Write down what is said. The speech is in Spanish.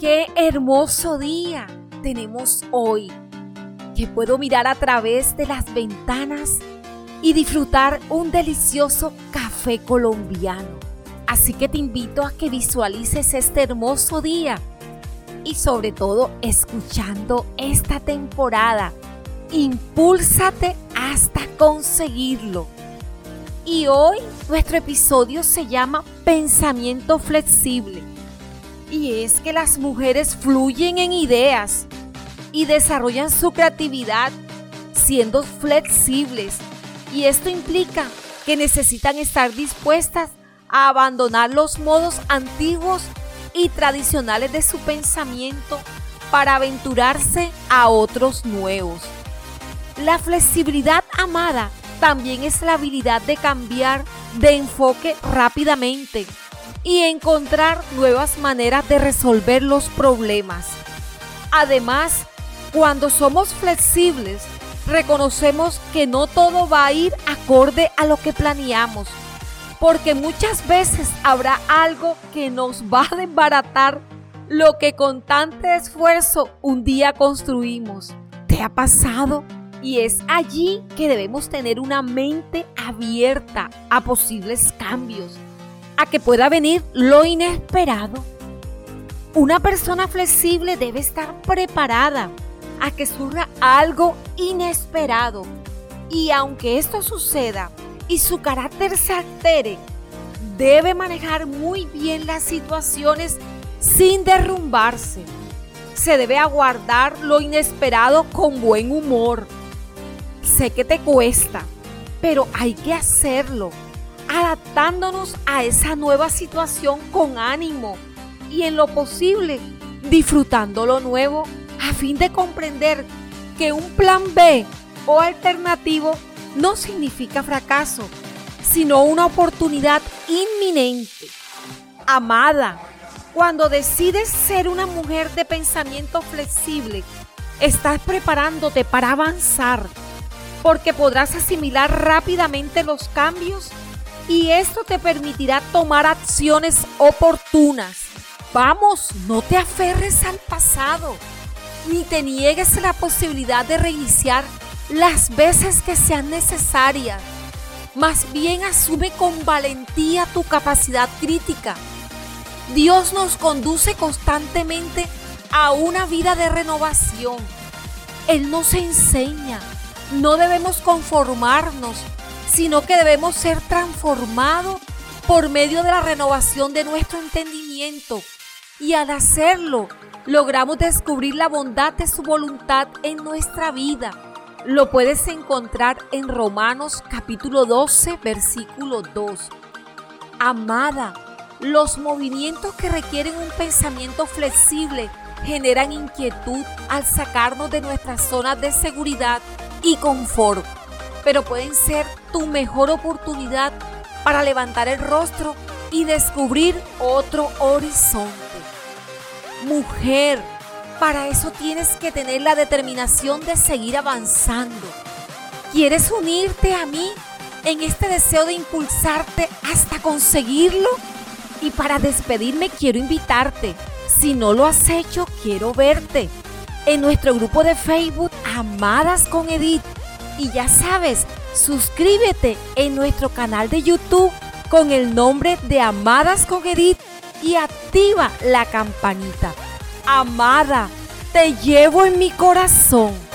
Qué hermoso día tenemos hoy, que puedo mirar a través de las ventanas y disfrutar un delicioso café colombiano. Así que te invito a que visualices este hermoso día y sobre todo escuchando esta temporada. Impúlsate hasta conseguirlo. Y hoy nuestro episodio se llama Pensamiento Flexible y es que las mujeres fluyen en ideas y desarrollan su creatividad siendo flexibles. Y esto implica que necesitan estar dispuestas a abandonar los modos antiguos y tradicionales de su pensamiento para aventurarse a otros nuevos. La flexibilidad amada también es la habilidad de cambiar de enfoque rápidamente y encontrar nuevas maneras de resolver los problemas. Además, cuando somos flexibles, reconocemos que no todo va a ir acorde a lo que planeamos, porque muchas veces habrá algo que nos va a desbaratar lo que con tanto esfuerzo un día construimos. ¿Te ha pasado? Y es allí que debemos tener una mente abierta a posibles cambios a que pueda venir lo inesperado. Una persona flexible debe estar preparada a que surja algo inesperado. Y aunque esto suceda y su carácter se altere, debe manejar muy bien las situaciones sin derrumbarse. Se debe aguardar lo inesperado con buen humor. Sé que te cuesta, pero hay que hacerlo a esa nueva situación con ánimo y en lo posible disfrutando lo nuevo a fin de comprender que un plan B o alternativo no significa fracaso, sino una oportunidad inminente. Amada, cuando decides ser una mujer de pensamiento flexible, estás preparándote para avanzar, porque podrás asimilar rápidamente los cambios y esto te permitirá tomar acciones oportunas. Vamos, no te aferres al pasado, ni te niegues la posibilidad de reiniciar las veces que sean necesarias. Más bien asume con valentía tu capacidad crítica. Dios nos conduce constantemente a una vida de renovación. Él nos enseña. No debemos conformarnos sino que debemos ser transformados por medio de la renovación de nuestro entendimiento. Y al hacerlo, logramos descubrir la bondad de su voluntad en nuestra vida. Lo puedes encontrar en Romanos capítulo 12, versículo 2. Amada, los movimientos que requieren un pensamiento flexible generan inquietud al sacarnos de nuestras zonas de seguridad y confort pero pueden ser tu mejor oportunidad para levantar el rostro y descubrir otro horizonte. Mujer, para eso tienes que tener la determinación de seguir avanzando. ¿Quieres unirte a mí en este deseo de impulsarte hasta conseguirlo? Y para despedirme quiero invitarte. Si no lo has hecho, quiero verte en nuestro grupo de Facebook Amadas con Edith y ya sabes, suscríbete en nuestro canal de YouTube con el nombre de Amadas con y activa la campanita. Amada, te llevo en mi corazón.